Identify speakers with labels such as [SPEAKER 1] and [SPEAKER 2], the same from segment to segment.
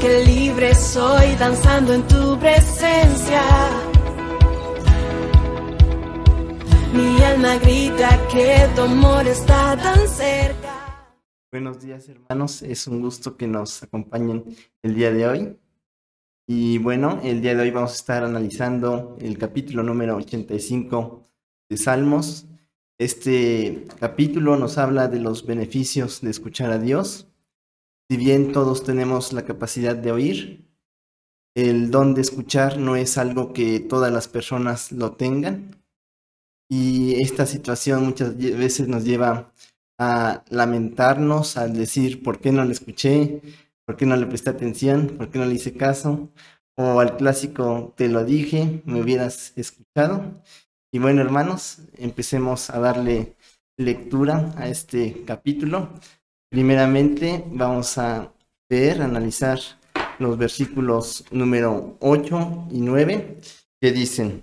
[SPEAKER 1] Que libre soy danzando en tu presencia. Mi alma grita que tu amor está tan cerca.
[SPEAKER 2] Buenos días hermanos, es un gusto que nos acompañen el día de hoy. Y bueno, el día de hoy vamos a estar analizando el capítulo número 85 de Salmos. Este capítulo nos habla de los beneficios de escuchar a Dios. Si bien todos tenemos la capacidad de oír, el don de escuchar no es algo que todas las personas lo tengan. Y esta situación muchas veces nos lleva a lamentarnos, al decir, ¿por qué no le escuché? ¿Por qué no le presté atención? ¿Por qué no le hice caso? O al clásico, te lo dije, me hubieras escuchado. Y bueno, hermanos, empecemos a darle lectura a este capítulo. Primeramente, vamos a ver, analizar los versículos número 8 y 9 que dicen,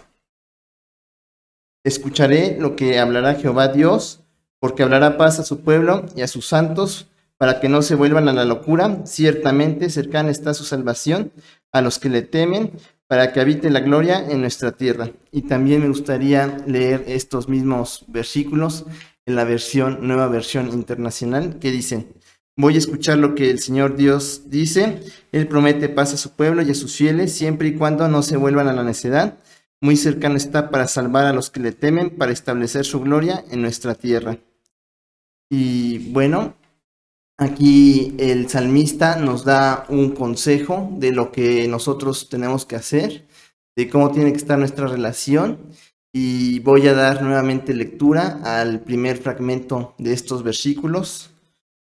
[SPEAKER 2] Escucharé lo que hablará Jehová Dios, porque hablará paz a su pueblo y a sus santos, para que no se vuelvan a la locura. Ciertamente cercana está su salvación a los que le temen, para que habite la gloria en nuestra tierra. Y también me gustaría leer estos mismos versículos la versión, nueva versión internacional, que dicen, voy a escuchar lo que el Señor Dios dice, Él promete paz a su pueblo y a sus fieles, siempre y cuando no se vuelvan a la necedad muy cercano está para salvar a los que le temen, para establecer su gloria en nuestra tierra. Y bueno, aquí el salmista nos da un consejo de lo que nosotros tenemos que hacer, de cómo tiene que estar nuestra relación. Y voy a dar nuevamente lectura al primer fragmento de estos versículos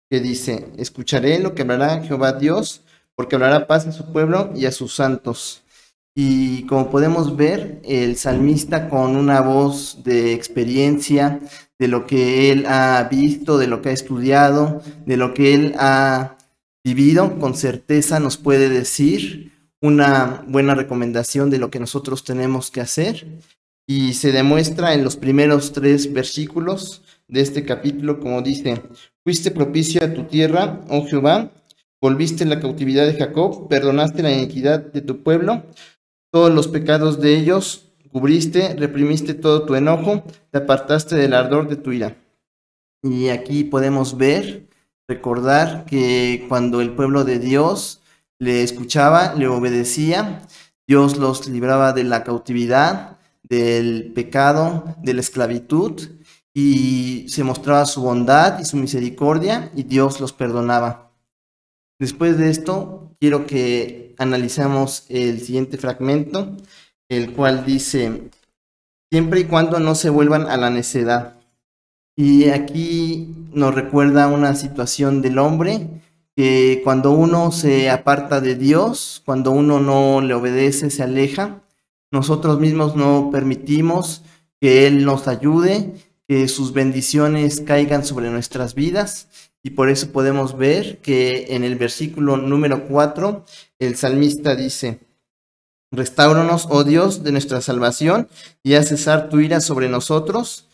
[SPEAKER 2] que dice, escucharé lo que hablará Jehová Dios, porque hablará paz a su pueblo y a sus santos y como podemos ver, el salmista con una voz de experiencia, de lo que él ha visto, de lo que ha estudiado, de lo que él ha vivido, con certeza nos puede decir una buena recomendación de lo que nosotros tenemos que hacer. Y se demuestra en los primeros tres versículos de este capítulo, como dice, fuiste propicio a tu tierra, oh Jehová, volviste la cautividad de Jacob, perdonaste la iniquidad de tu pueblo, todos los pecados de ellos cubriste, reprimiste todo tu enojo, te apartaste del ardor de tu ira. Y aquí podemos ver, recordar que cuando el pueblo de Dios le escuchaba, le obedecía, Dios los libraba de la cautividad, del pecado, de la esclavitud, y se mostraba su bondad y su misericordia, y Dios los perdonaba. Después de esto, quiero que analizamos el siguiente fragmento, el cual dice, siempre y cuando no se vuelvan a la necedad. Y aquí nos recuerda una situación del hombre que cuando uno se aparta de Dios, cuando uno no le obedece, se aleja, nosotros mismos no permitimos que Él nos ayude, que sus bendiciones caigan sobre nuestras vidas y por eso podemos ver que en el versículo número 4 el salmista dice, Restauranos, oh Dios, de nuestra salvación y haz cesar tu ira sobre nosotros.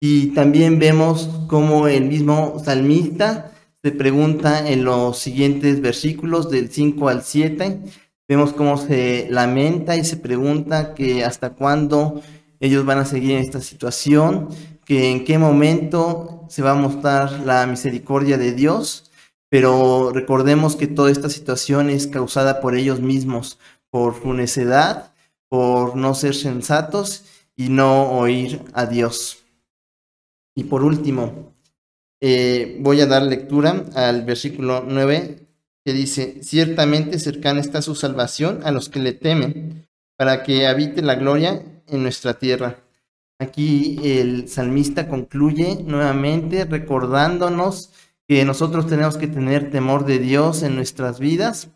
[SPEAKER 2] Y también vemos cómo el mismo salmista se pregunta en los siguientes versículos del 5 al 7. Vemos cómo se lamenta y se pregunta que hasta cuándo ellos van a seguir en esta situación, que en qué momento se va a mostrar la misericordia de Dios, pero recordemos que toda esta situación es causada por ellos mismos, por su necedad, por no ser sensatos y no oír a Dios. Y por último, eh, voy a dar lectura al versículo 9 dice, ciertamente cercana está su salvación a los que le temen, para que habite la gloria en nuestra tierra. Aquí el salmista concluye nuevamente recordándonos que nosotros tenemos que tener temor de Dios en nuestras vidas,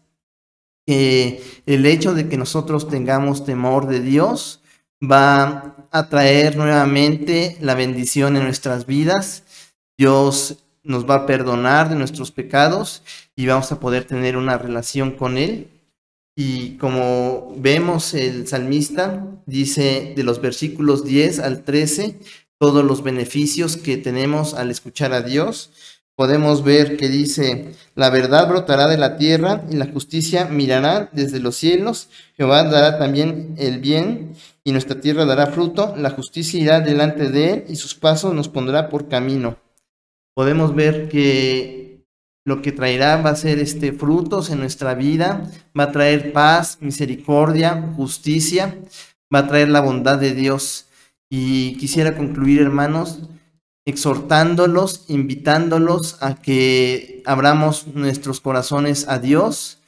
[SPEAKER 2] que el hecho de que nosotros tengamos temor de Dios va a traer nuevamente la bendición en nuestras vidas. Dios nos va a perdonar de nuestros pecados y vamos a poder tener una relación con Él. Y como vemos, el salmista dice de los versículos 10 al 13 todos los beneficios que tenemos al escuchar a Dios. podemos ver que dice, la verdad brotará de la tierra y la justicia mirará desde los cielos. Jehová dará también el bien y nuestra tierra dará fruto. La justicia irá delante de él y sus pasos nos pondrá por camino. Podemos ver que lo que traerá va a ser este frutos en nuestra vida, va a traer paz, misericordia, justicia, va a traer la bondad de Dios. Y quisiera concluir, hermanos, exhortándolos, invitándolos a que abramos nuestros corazones a Dios,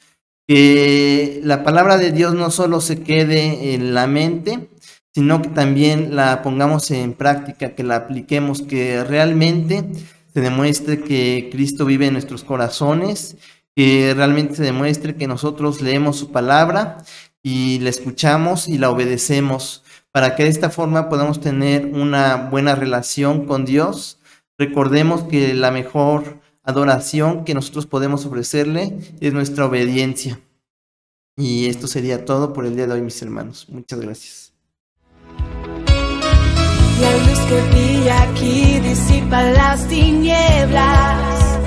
[SPEAKER 2] que la palabra de Dios no solo se quede en la mente, sino que también la pongamos en práctica, que la apliquemos, que realmente se demuestre que Cristo vive en nuestros corazones, que realmente se demuestre que nosotros leemos su palabra y la escuchamos y la obedecemos para que de esta forma podamos tener una buena relación con Dios. Recordemos que la mejor adoración que nosotros podemos ofrecerle es nuestra obediencia. Y esto sería todo por el día de hoy, mis hermanos. Muchas gracias
[SPEAKER 1] y disipa las tinieblas.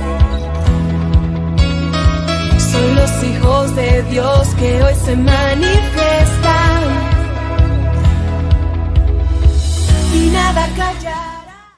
[SPEAKER 1] Son los hijos de Dios que hoy se manifiestan y nada calla.